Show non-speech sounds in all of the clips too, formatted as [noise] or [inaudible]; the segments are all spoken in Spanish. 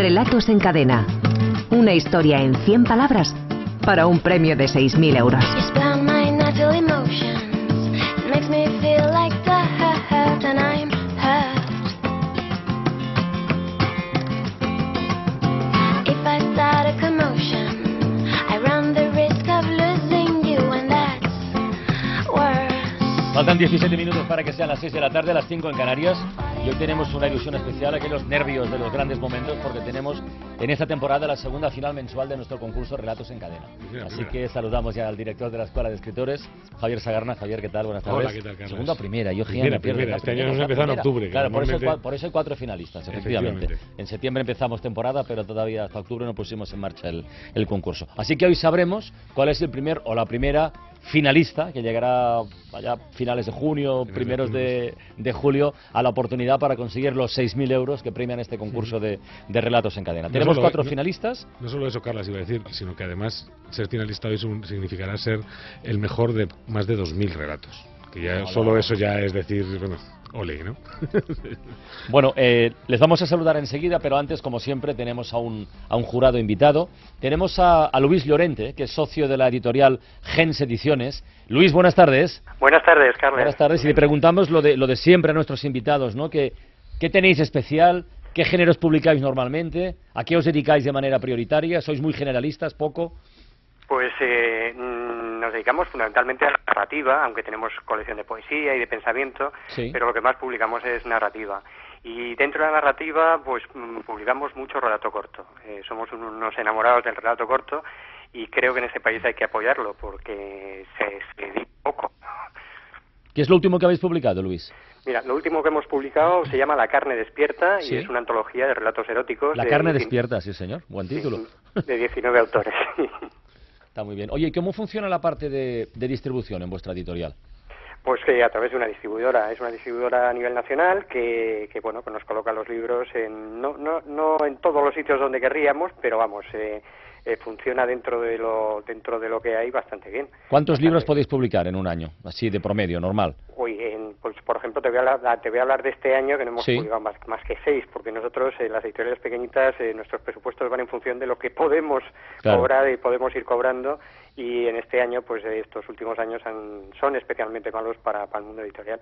Relatos en cadena. Una historia en 100 palabras para un premio de 6.000 euros. Faltan 17 minutos para que sean las 6 de la tarde, las 5 en Canarias. Y hoy tenemos una ilusión especial, aquellos nervios de los grandes momentos, porque tenemos en esta temporada la segunda final mensual de nuestro concurso Relatos en Cadena. Así que saludamos ya al director de la Escuela de Escritores, Javier Sagarna. Javier, ¿qué tal? Buenas tardes. Hola, ¿qué tal, Carlos? Segunda primera, yo primera, primera. Este año nos empezó en octubre. Claro, por eso, hay, por eso, hay, cuatro finalistas, efectivamente. En septiembre empezamos temporada, pero todavía hasta octubre no pusimos en marcha el, el concurso. Así que hoy sabremos cuál es el primer o la primera finalista que llegará a finales de junio, primeros de, de, julio, a la oportunidad para conseguir los 6.000 euros que premian este concurso de, de relatos en cadena. Tenemos cuatro finalistas. No solo eso, Carlas, iba a decir, sino que además ser finalista hoy significará ser el mejor de más de 2.000 relatos. Que ya solo eso ya es decir, bueno, Ole, ¿no? [laughs] bueno, eh, les vamos a saludar enseguida, pero antes, como siempre, tenemos a un, a un jurado invitado. Tenemos a, a, Luis Llorente, que es socio de la editorial Gens Ediciones. Luis, buenas tardes. Buenas tardes, Carlos. Buenas tardes, y le preguntamos lo de, lo de siempre a nuestros invitados, ¿no? ¿Qué, ¿Qué tenéis especial? ¿Qué géneros publicáis normalmente? ¿A qué os dedicáis de manera prioritaria? ¿Sois muy generalistas, poco? Pues eh, nos dedicamos fundamentalmente a la narrativa, aunque tenemos colección de poesía y de pensamiento, pero lo que más publicamos es narrativa. Y dentro de la narrativa, pues mm, publicamos mucho relato corto. Eh, somos unos enamorados del relato corto y creo que en este país hay que apoyarlo porque se, se poco. ¿Qué es lo último que habéis publicado, Luis? Mira, lo último que hemos publicado se llama La carne despierta y es una antología de relatos eróticos. La carne despierta, sí señor, buen título. de 19 autores. [laughs] Está muy bien. Oye, ¿y cómo funciona la parte de, distribución en vuestra editorial? Pues que a través de una distribuidora, es una distribuidora a nivel nacional que, que bueno, que nos coloca los libros en, no, no, no en todos los sitios donde querríamos, pero vamos, eh, eh, funciona dentro de lo dentro de lo que hay bastante bien. ¿Cuántos libros podéis publicar en un año, así de promedio, normal? Uy, pues por ejemplo te voy a hablar, te voy a hablar de este año que no hemos publicado más, más, que seis, porque nosotros en las editoriales pequeñitas eh, nuestros presupuestos van en función de lo que podemos cobrar y podemos ir cobrando y en este año pues estos últimos años son especialmente malos para, el mundo editorial.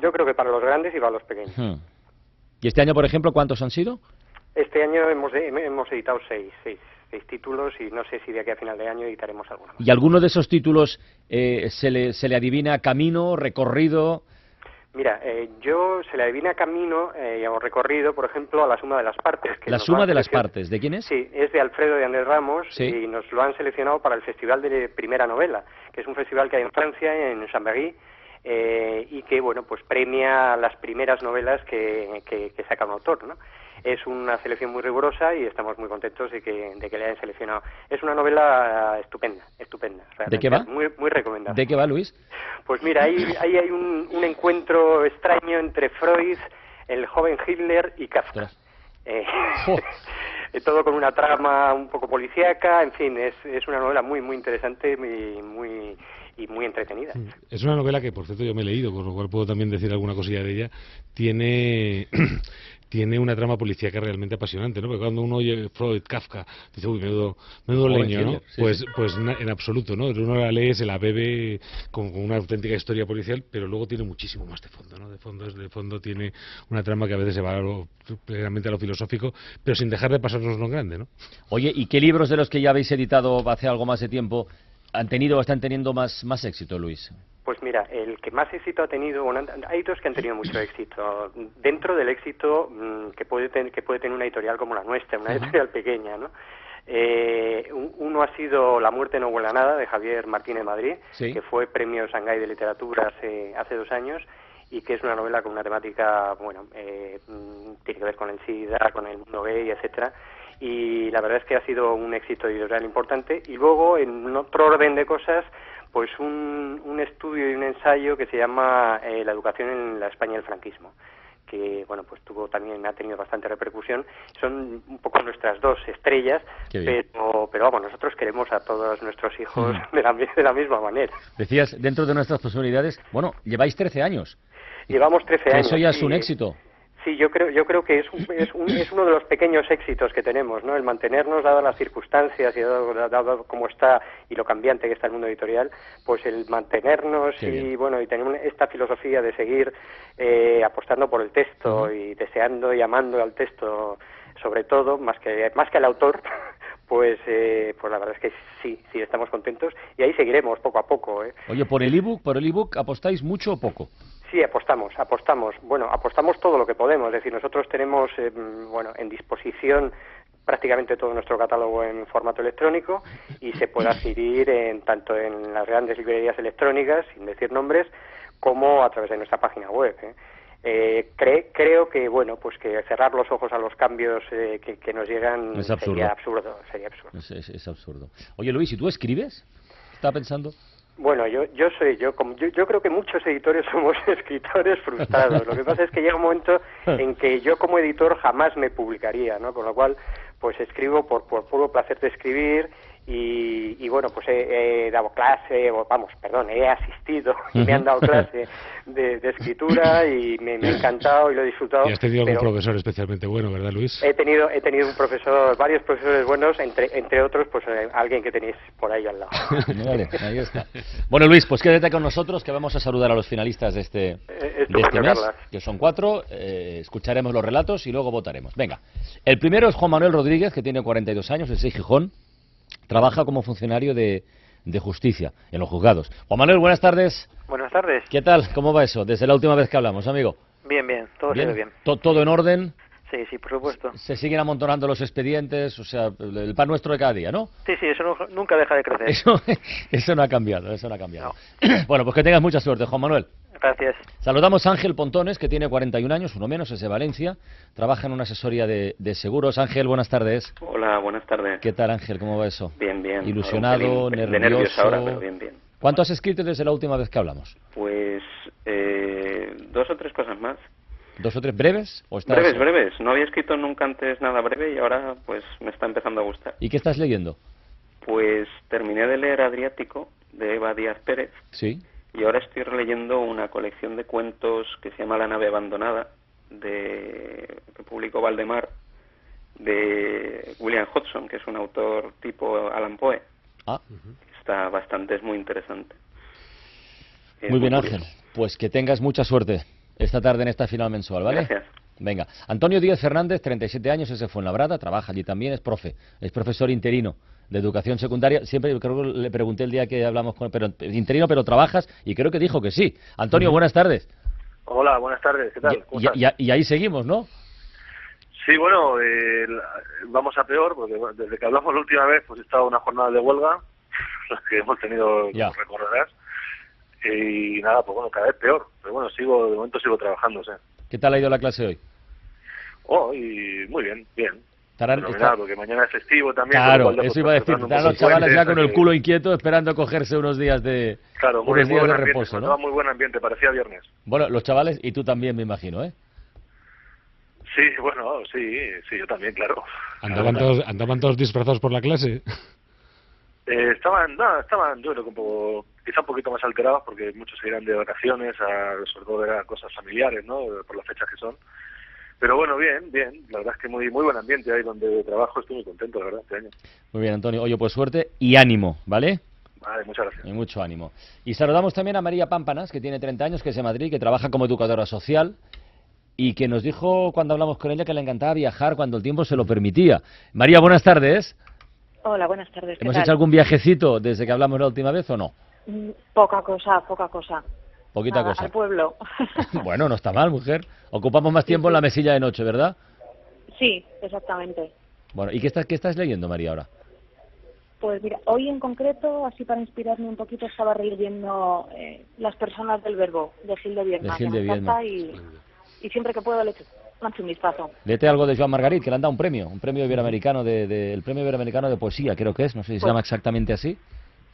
yo creo que para los grandes y para los pequeños. Hmm. ¿Y este año, por ejemplo, cuántos han sido? Este año hemos, hemos editado seis, seis seis títulos y no sé si de aquí a final de año editaremos alguno. ¿Y alguno de esos títulos eh, se, le, se le adivina camino, recorrido? Mira, eh, yo se le adivina camino eh, o recorrido, por ejemplo, a la suma de las partes. la suma de las partes, ¿de quién es? Sí, es de Alfredo de Andrés Ramos y nos lo han seleccionado para el Festival de Primera Novela, que es un festival que hay en Francia, en Chambéry, eh, y que, bueno, pues premia las primeras novelas que, que, que saca un autor, ¿no? Es una selección muy rigurosa y estamos muy contentos de que, de que le hayan seleccionado. Es una novela estupenda, estupenda. ¿De qué va? Muy, muy recomendable. ¿De qué va, Luis? Pues mira, ahí, ahí hay un, un, encuentro extraño entre Freud, el joven Hitler y Kafka. [laughs] Eh, todo con una trama un poco policíaca, en fin, es, es una novela muy, muy interesante, muy, muy y muy entretenida. Es una novela que, por cierto, yo me he leído, con lo cual puedo también decir alguna cosilla de ella. Tiene [clears throat] tiene una trama policíaca realmente apasionante, ¿no? Porque cuando uno oye Freud, Kafka, dice, uy, menudo, menudo leño, ¿no? pues, pues en absoluto, ¿no? Uno la lee, se la bebe con, una auténtica historia policial, pero luego tiene muchísimo más de fondo, ¿no? De fondo, de fondo tiene una trama que a veces se va a lo, plenamente a lo filosófico, pero sin dejar de pasarnos lo grande, ¿no? Oye, ¿y qué libros de los que ya habéis editado hace algo más de tiempo han tenido o están teniendo más, más éxito, Luis? Pues mira, el que más éxito ha tenido, hay dos que han tenido mucho éxito. Dentro del éxito mm, que puede, tener, que puede tener una editorial como la nuestra, una editorial pequeña, ¿no? Eh, uno ha sido La muerte no huele a nada, de Javier Martínez Madrid, que fue premio Shanghái de Literatura hace, hace dos años y que es una novela con una temática, bueno, eh, mm, tiene que ver con el SIDA, con el mundo gay, etcétera, y la verdad es que ha sido un éxito editorial importante. Y luego, en otro orden de cosas, pues un, un estudio y un ensayo que se llama eh, La educación en la España del franquismo que bueno pues tuvo también ha tenido bastante repercusión. Son un poco nuestras dos estrellas pero pero vamos nosotros queremos a todos nuestros hijos de, la, de la misma manera. Decías dentro de nuestras posibilidades bueno lleváis 13 años. Llevamos 13 años eso ya es un éxito Sí, yo creo, yo creo que es, es, es, uno de los pequeños éxitos que tenemos, ¿no? El mantenernos, dadas las circunstancias y dado, dado cómo está y lo cambiante que está el mundo editorial, pues el mantenernos y bueno y tener esta filosofía de seguir eh, apostando por el texto y deseando y amando al texto, sobre todo más que más que al autor, [laughs] pues eh, pues la verdad es que sí, sí estamos contentos y ahí seguiremos poco a poco. ¿eh? Oye, por el ebook, por el ebook apostáis mucho o poco. Sí, apostamos, apostamos. Bueno, apostamos todo lo que podemos. Es decir, nosotros tenemos, eh, bueno, en disposición prácticamente todo nuestro catálogo en formato electrónico y se puede [clears throat] adquirir en, tanto en las grandes librerías electrónicas, sin decir nombres, como a través de nuestra página web. ¿eh? Eh, creo que bueno pues que cerrar los ojos a los cambios que, nos llegan sería absurdo sería absurdo es, absurdo oye Luis ¿y tú escribes? ¿Está pensando? Bueno, yo, yo soy yo, como, yo, yo creo que muchos editores [laughs] somos escritores frustrados. Lo que pasa es que llega un momento en que yo como editor jamás me publicaría, ¿no? Con lo cual, pues escribo por, por puro placer de escribir y, bueno, pues he, dado clase, vamos, perdón, he asistido y me han dado clase de, escritura y me, ha encantado y lo he disfrutado. Y has tenido algún profesor especialmente bueno, ¿verdad, Luis? He tenido, he tenido un profesor, varios profesores buenos, entre, entre otros, pues eh, alguien que tenéis por ahí al lado. [laughs] vale, ahí está. [laughs] Bueno, Luis, pues quédate con nosotros que vamos a saludar a los finalistas de este, eh, de este mes, que son cuatro. Eh, escucharemos los relatos y luego votaremos. Venga, el primero es Juan Manuel Rodríguez, que tiene 42 años, es de Gijón trabaja como funcionario de, justicia en los juzgados. Juan Manuel, buenas tardes. Buenas tardes. ¿Qué tal? ¿Cómo va eso? Desde la última vez que hablamos, amigo. Bien, bien, todo bien. bien. ¿Todo en orden? Sí, sí, por supuesto. Se siguen amontonando los expedientes, o sea, el pan nuestro de cada día, ¿no? Sí, sí, eso nunca deja de crecer. Eso, [laughs] eso no ha cambiado, eso no ha cambiado. [clears throat] Bueno, pues que tengas mucha suerte, Juan Manuel. Gracias. Saludamos a Ángel Pontones, que tiene 41 años, uno menos, es de Valencia. Trabaja en una asesoría de, seguros. Ángel, buenas tardes. Hola, buenas tardes. ¿Qué tal, Ángel? ¿Cómo va eso? Bien, bien. Ilusionado, nervioso. De nervios ahora, pero bien, bien. ¿Cuánto has escrito desde la última vez que hablamos? Pues eh, dos o tres cosas más. ¿Dos o tres breves? ¿o Breves, breves. No había escrito nunca antes nada breve y ahora pues me está empezando a gustar. ¿Y qué estás leyendo? Pues terminé de leer Adriático de Eva Díaz Pérez. Sí. Y ahora estoy releyendo una colección de cuentos que se llama La nave abandonada, de, que publicó Valdemar, de William Hodgson, que es un autor tipo Alan Poe. Ah. Está bastante, es muy interesante. muy bien, Ángel. Pues que tengas mucha suerte esta tarde en esta final mensual, ¿vale? Gracias. Venga, Antonio Díaz Fernández, 37 años, ese fue en Labrada, trabaja allí también, es profe, es profesor interino de educación secundaria. Siempre creo que le pregunté el día que hablamos con él, pero interino, pero trabajas y creo que dijo que sí. Antonio, buenas tardes. Hola, buenas tardes, ¿qué tal? Y, ahí seguimos, ¿no? Sí, bueno, eh, vamos a peor, porque desde que hablamos la última vez, pues he estado una jornada de huelga, [laughs] las que hemos tenido, como recordarás, y nada, pues bueno, cada vez peor, pero bueno, sigo, de momento sigo trabajando, ¿sí? ¿Qué tal ha ido la clase hoy? Oh, y muy bien, bien. Estarán, porque mañana es festivo también. Claro, eso iba a decir. Están los chavales ya con el culo inquieto esperando cogerse unos días de, claro, muy, unos días de reposo, ¿no? muy buen ambiente, parecía viernes. Bueno, los chavales, y tú también me imagino, ¿eh? Sí, bueno, sí, sí, yo también, claro. ¿Andaban, Todos, ¿andaban todos disfrazados por la clase? Eh, estaban, no, estaban, yo creo que un poco, quizá un poquito más alterados porque muchos se irán de vacaciones a resolver cosas familiares, ¿no? Por las fechas que son. Pero bueno, bien, bien. La verdad es que muy muy buen ambiente ahí donde trabajo. Estoy muy contento, la verdad, este año. Muy bien, Antonio. Oye, pues suerte y ánimo, ¿vale? Vale, muchas gracias. Y mucho ánimo. Y saludamos también a María Pámpanas, que tiene 30 años, que es de Madrid, que trabaja como educadora social y que nos dijo cuando hablamos con ella que le encantaba viajar cuando el tiempo se lo permitía. María, buenas tardes. Hola, buenas tardes. ¿Hemos hecho algún viajecito desde que hablamos la última vez o no? Mm, poca cosa, poca cosa. Poquita cosa. Al pueblo. [laughs] [laughs] bueno, no está mal, mujer. Ocupamos más tiempo en la mesilla de noche, ¿verdad? Sí, exactamente. Bueno, ¿y qué estás, qué estás leyendo, María, ahora? Pues mira, hoy en concreto, así para inspirarme un poquito, estaba leyendo eh, Las personas del verbo, de Gil de Vierma. De Gil de Vierma. Y, y, siempre que puedo le un vistazo. Lete algo de Joan Margarit, que le han dado un premio, un premio iberoamericano de, el premio iberoamericano de poesía, creo que es, no sé si se pues llama exactamente así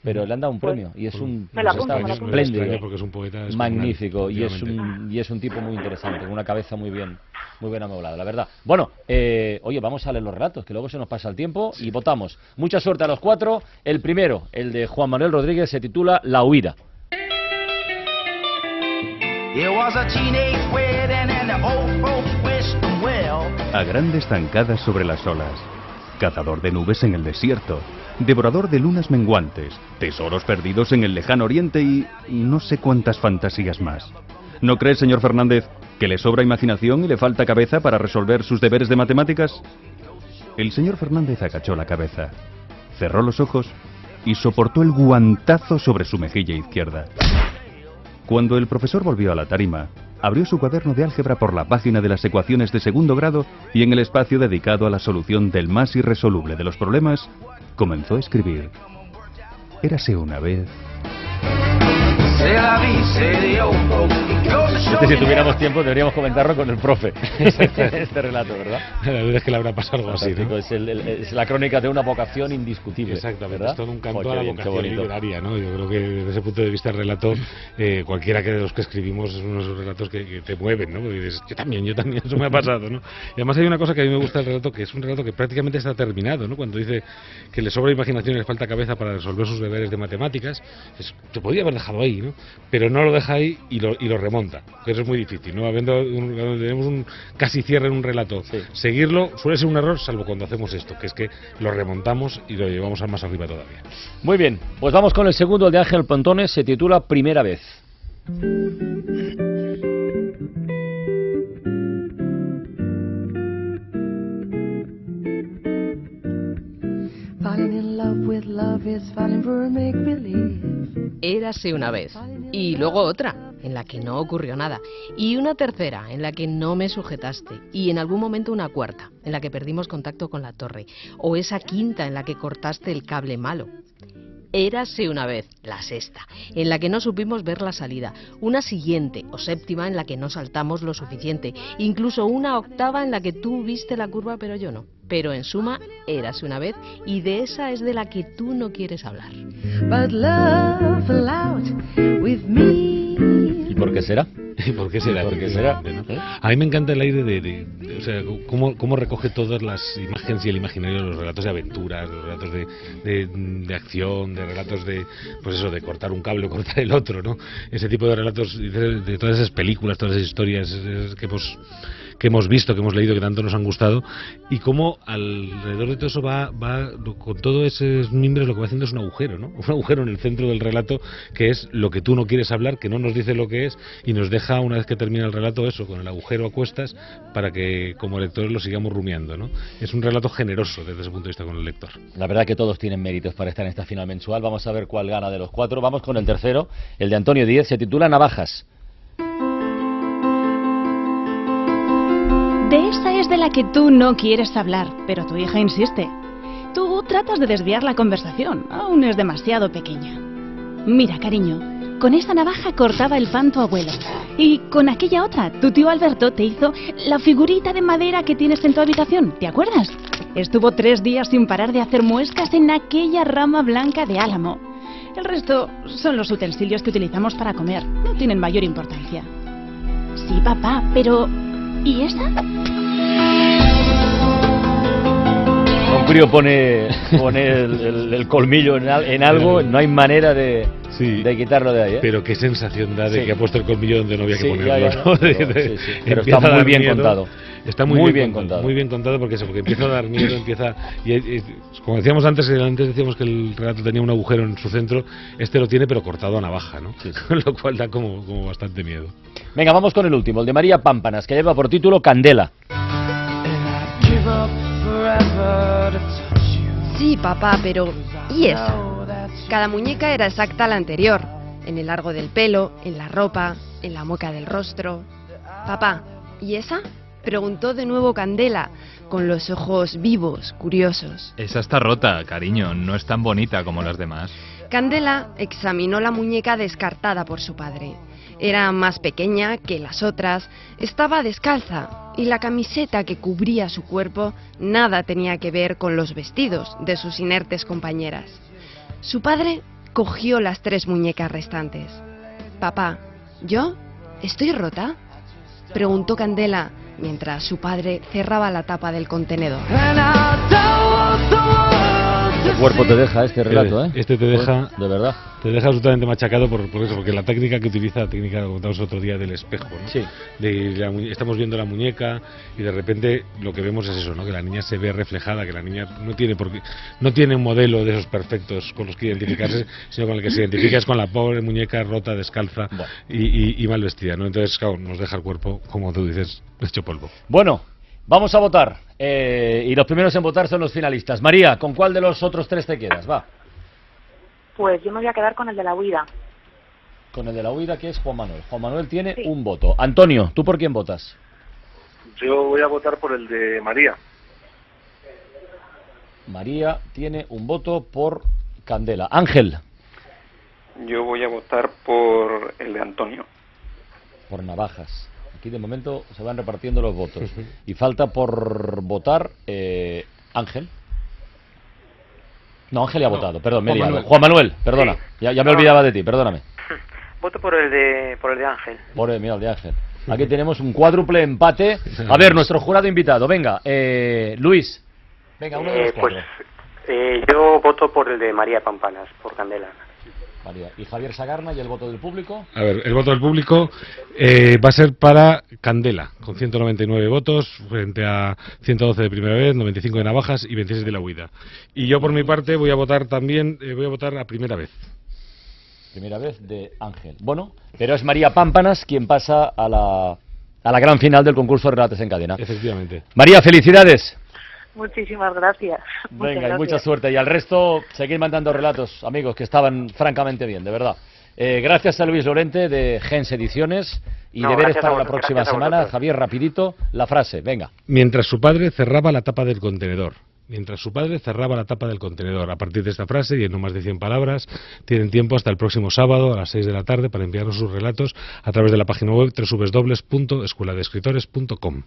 pero le han dado un pues premio y es un espléndido, porque es un poeta magnífico y es un y es un tipo muy interesante, con una cabeza muy bien muy bien amoblada, la verdad. Bueno, eh, oye, vamos a leer los relatos, que luego se nos pasa el tiempo y votamos. Mucha suerte a los cuatro. El primero, el de Juan Manuel Rodríguez, se titula La huida. It was a A grandes zancadas sobre las olas. Cazador de nubes en el desierto. Devorador de lunas menguantes. Tesoros perdidos en el lejano oriente y no sé cuántas fantasías más. ¿No cree, señor Fernández, que le sobra imaginación y le falta cabeza para resolver sus deberes de matemáticas? El señor Fernández agachó la cabeza, cerró los ojos y soportó el guantazo sobre su mejilla izquierda. Cuando el profesor volvió a la tarima, abrió su cuaderno de álgebra por la página de las ecuaciones de segundo grado y en el espacio dedicado a la solución del más irresoluble de los problemas, comenzó a escribir. Érase una vez... Este, si tuviéramos tiempo, deberíamos comentarlo con el profe. [laughs] [laughs] este relato, ¿verdad? La verdad es que le habrá pasado algo así, ¿no? Es, el- el- es la crónica de una vocación indiscutible. Exactamente, ¿verdad? es todo un canto Oh, a la vocación literaria, ¿no? Yo creo que desde ese punto de vista el relato, eh, cualquiera que de los que escribimos es uno de esos relatos que, que te mueven, ¿no? Porque dices, yo también, yo también, [laughs] eso me ha pasado, ¿no? Y además hay una cosa que a mí me gusta del relato, que es un relato que prácticamente está terminado, ¿no? Cuando dice que le sobra imaginación y le falta cabeza para resolver sus deberes de matemáticas, es, te podría haber dejado ahí, ¿no? Pero no lo deja ahí y lo, y lo remonta, que eso es muy difícil, ¿no? Habiendo un- tenemos un casi cierre en un relato, seguirlo suele ser un error, salvo cuando hacemos esto, que es que lo remontamos y lo llevamos a más arriba todavía. Muy bien, pues vamos con el segundo, el de Ángel Pontones, se titula Primera vez. Falling in love with love is falling for a make believe. Érase una vez. Y luego otra, en la que no ocurrió nada. Y una tercera, en la que no me sujetaste. Y en algún momento una cuarta, en la que perdimos contacto con la torre. O esa quinta, en la que cortaste el cable malo. Érase una vez, la sexta, en la que no supimos ver la salida, una siguiente o séptima en la que no saltamos lo suficiente, incluso una octava en la que tú viste la curva pero yo no. Pero en suma, érase una vez y de esa es de la que tú no quieres hablar. But love with me. [laughs] ¿Y por qué será? ¿Y por qué será? ¿Por qué será? ¿no? A mí me encanta el aire de, de- de- o sea, cómo, cómo recoge todas las imágenes y el imaginario de los relatos de aventuras, los relatos de, de, de acción, de relatos de, pues eso, de cortar un cable o cortar el otro, ¿no? Ese tipo de relatos, de, todas esas películas, todas esas historias eh, que hemos que hemos visto, que hemos leído, que tanto nos han gustado, y cómo alrededor de todo eso va, va con todos esos mimbres lo que va haciendo es un agujero, ¿no? [laughs] Un agujero en el centro del relato que es lo que tú no quieres hablar, que no nos dice lo que es, y nos deja una vez que termina el relato eso, con el agujero a cuestas, para que como lectores lo sigamos rumiando, ¿no? Es un relato generoso desde ese punto de vista con el lector. La verdad que todos tienen méritos para estar en esta final mensual. Vamos a ver cuál gana de los cuatro. Vamos con el tercero, el de Antonio Díez. Se titula Navajas. De esa es de la que tú no quieres hablar, pero tu hija insiste. Tú tratas de desviar la conversación, aún es demasiado pequeña. Mira, cariño, con esa navaja cortaba el pan tu abuelo. Y con aquella otra, tu tío Alberto te hizo la figurita de madera que tienes en tu habitación, ¿te acuerdas? Estuvo tres días sin parar de hacer muescas en aquella rama blanca de álamo. El resto son los utensilios que utilizamos para comer, no tienen mayor importancia. Sí, papá, pero... ¿Y esa? Un crío pone, pone el, el- el colmillo en, al- en algo, no hay manera de, de quitarlo de ahí. ¿eh? Pero qué sensación da de Sí. que ha puesto el colmillo donde no había que Sí, ponerlo. ya, ya, ¿no? no, [laughs] De- pero de- sí, sí, pero empieza está muy bien miedo. contado. Está muy, Muy bien, bien contado. Muy bien contado porque porque empieza a dar miedo, empieza... Y, y- como decíamos antes, eh, antes decíamos que el relato tenía un agujero en su centro, este lo tiene pero cortado a navaja, ¿no? [laughs] Con lo cual da como, como bastante miedo. Venga, vamos con el último, el de María Pámpanas, que lleva por título Candela. Sí, papá, pero ¿y esa? Cada muñeca era exacta a la anterior, en el largo del pelo, en la ropa, en la mueca del rostro. Papá, ¿y esa? Preguntó de nuevo Candela, con los ojos vivos, curiosos. Esa está rota, cariño, no es tan bonita como las demás. Candela examinó la muñeca descartada por su padre. Era más pequeña que las otras, estaba descalza y la camiseta que cubría su cuerpo nada tenía que ver con los vestidos de sus inertes compañeras. Su padre cogió las tres muñecas restantes. Papá, ¿yo? ¿Estoy rota? Preguntó Candela mientras su padre cerraba la tapa del contenedor. Cuerpo te deja este relato, ¿eh? Este te deja... De verdad. Te deja absolutamente machacado por, por eso, porque la técnica que utiliza, la técnica que contamos otro día del espejo, ¿no? Sí. De la estamos viendo la muñeca y de repente lo que vemos es eso, ¿no? Que la niña se ve reflejada, que la niña no tiene por qué- no tiene un modelo de esos perfectos con los que identificarse, [laughs] sino con el que se identifica es con la pobre muñeca rota, descalza y, y- y mal vestida, ¿no? Entonces, claro, nos deja el cuerpo, como tú dices, hecho polvo. Bueno, vamos a votar. Eh, y los primeros en votar son los finalistas. María, ¿con cuál de los otros tres te quedas? Va. Pues yo me voy a quedar con el de la huida. Con el de la huida, que es Juan Manuel. Juan Manuel tiene un voto. Antonio, ¿tú por quién votas? Yo voy a votar por el de María. María tiene un voto por Candela. Ángel. Yo voy a votar por el de Antonio. Por Navajas. Aquí de momento se van repartiendo los votos. Y falta por votar eh, Ángel. No, Ángel ya ha No, votado, perdón, me Juan. Manuel. Juan Manuel, perdona. Ya, ya me No. olvidaba de ti, perdóname. [laughs] Voto por el de, por el de Ángel. Por el, mira, el de Ángel. Aquí tenemos un cuádruple empate. A ver, nuestro jurado invitado. Venga, eh, Luis. Venga, uno de los Eh, pues cuatro. eh, yo voto por el de María Pampanas, por Candela. María. Y Javier Sagarna y el voto del público. A ver, el voto del público eh, va a ser para Candela, con 199 votos, frente a 112 de primera vez, 95 de Navajas y 26 de la huida. Y yo, por mi parte, voy a votar también, eh, voy a votar a primera vez. Primera vez de Ángel. Bueno, pero es María Pámpanas quien pasa a la, a la gran final del concurso de Relatos en Cadena. Efectivamente. María, felicidades. Muchísimas gracias. Muchas Venga, y mucha suerte. Y al resto, seguir mandando relatos, amigos, que estaban francamente bien, de verdad. Eh, gracias a Luis Lorente de Gens Ediciones y No, deberes para la próxima semana. Javier, rapidito, la frase, venga. Mientras su padre cerraba la tapa del contenedor. Mientras su padre cerraba la tapa del contenedor. A partir de esta frase y en no más de 100 palabras, tienen tiempo hasta el próximo sábado a las 6 de la tarde para enviarnos sus relatos a través de la página web www.escueladeescritores.com.